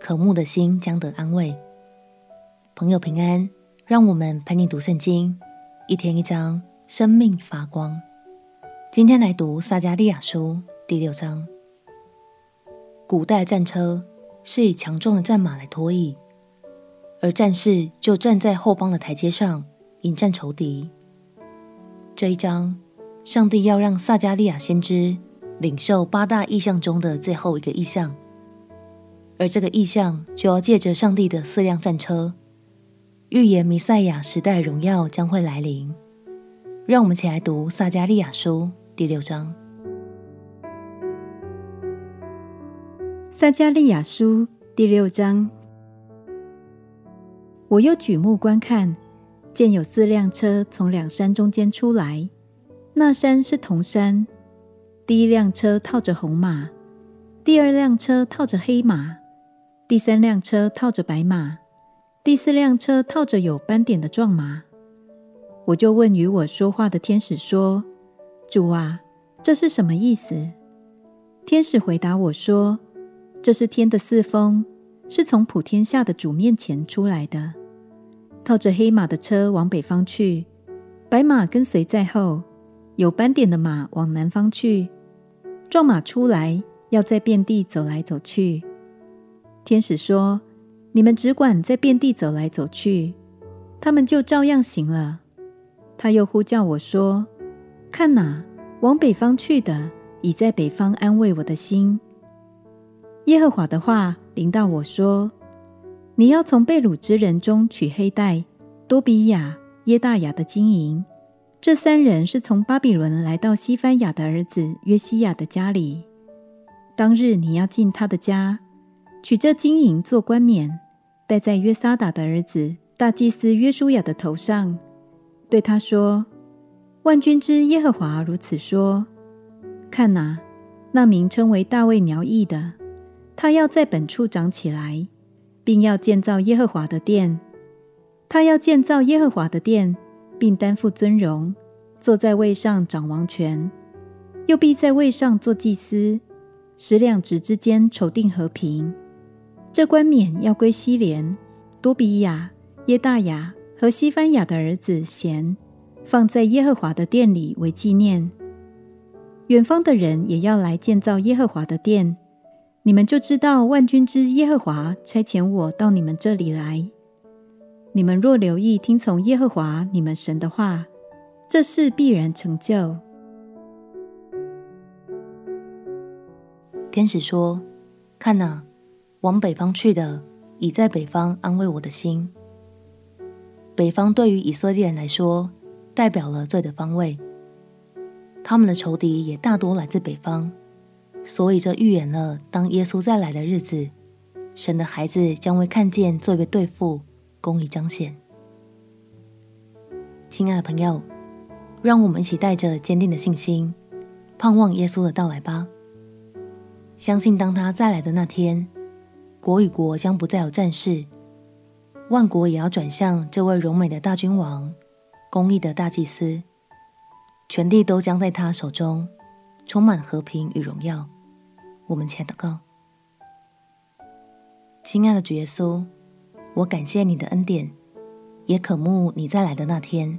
渴慕的心将得安慰。朋友平安，让我们陪你读圣经，一天一章，生命发光。今天来读撒迦利亚书第六章。古代战车是以强壮的战马来拖曳，而战士就站在后方的台阶上迎战仇敌。这一章，上帝要让撒迦利亚先知。领受八大意象中的最后一个意象，而这个意象就要借着上帝的四辆战车，预言弥赛亚时代荣耀将会来临。让我们一起来读撒迦利亚书第六章。撒迦利亚书第六章，我又举目观看，见有四辆车从两山中间出来，那山是铜山。第一辆车套着红马，第二辆车套着黑马，第三辆车套着白马，第四辆车套着有斑点的壮马。我就问与我说话的天使说：“主啊，这是什么意思？”天使回答我说：“这是天的四风，是从普天下的主面前出来的。套着黑马的车往北方去，白马跟随在后，有斑点的马往南方去。”壮马出来，要在遍地走来走去。天使说：“你们只管在遍地走来走去。”他们就照样行了。他又呼叫我说：“看哪，往北方去的，已在北方安慰我的心。”耶和华的话临到我说：“你要从被掳之人中取黑带、多比亚、耶大雅的金银。”这三人是从巴比伦来到西番雅的儿子约西亚的家里。当日你要进他的家，取这金银做冠冕，戴在约沙达的儿子大祭司约书亚的头上，对他说：“万军之耶和华如此说：看哪，那名称为大卫苗裔的，他要在本处长起来，并要建造耶和华的殿。他要建造耶和华的殿。”并担负尊荣，坐在位上掌王权，又必在位上做祭司，使两职之间筹定和平。这冠冕要归西连、多比亚、耶大雅和西番雅的儿子贤，放在耶和华的殿里为纪念。远方的人也要来建造耶和华的殿，你们就知道万军之耶和华差遣我到你们这里来。你们若留意听从耶和华你们神的话，这事必然成就。天使说：“看哪，往北方去的，已在北方安慰我的心。北方对于以色列人来说，代表了罪的方位。他们的仇敌也大多来自北方，所以这预言了，当耶稣再来的日子，神的孩子将会看见罪被对付。”公义彰显，亲爱的朋友，让我们一起带着坚定的信心，盼望耶稣的到来吧。相信当他再来的那天，国与国将不再有战事，万国也要转向这位荣美的大君王、公义的大祭司，全地都将在他手中充满和平与荣耀。我们且祷告，亲爱的主耶稣。我感谢你的恩典，也渴慕你再来的那天。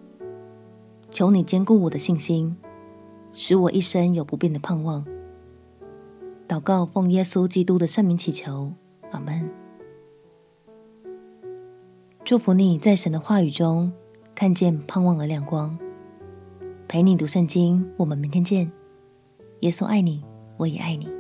求你坚固我的信心，使我一生有不变的盼望。祷告奉耶稣基督的圣名祈求，阿门。祝福你在神的话语中看见盼望的亮光。陪你读圣经，我们明天见。耶稣爱你，我也爱你。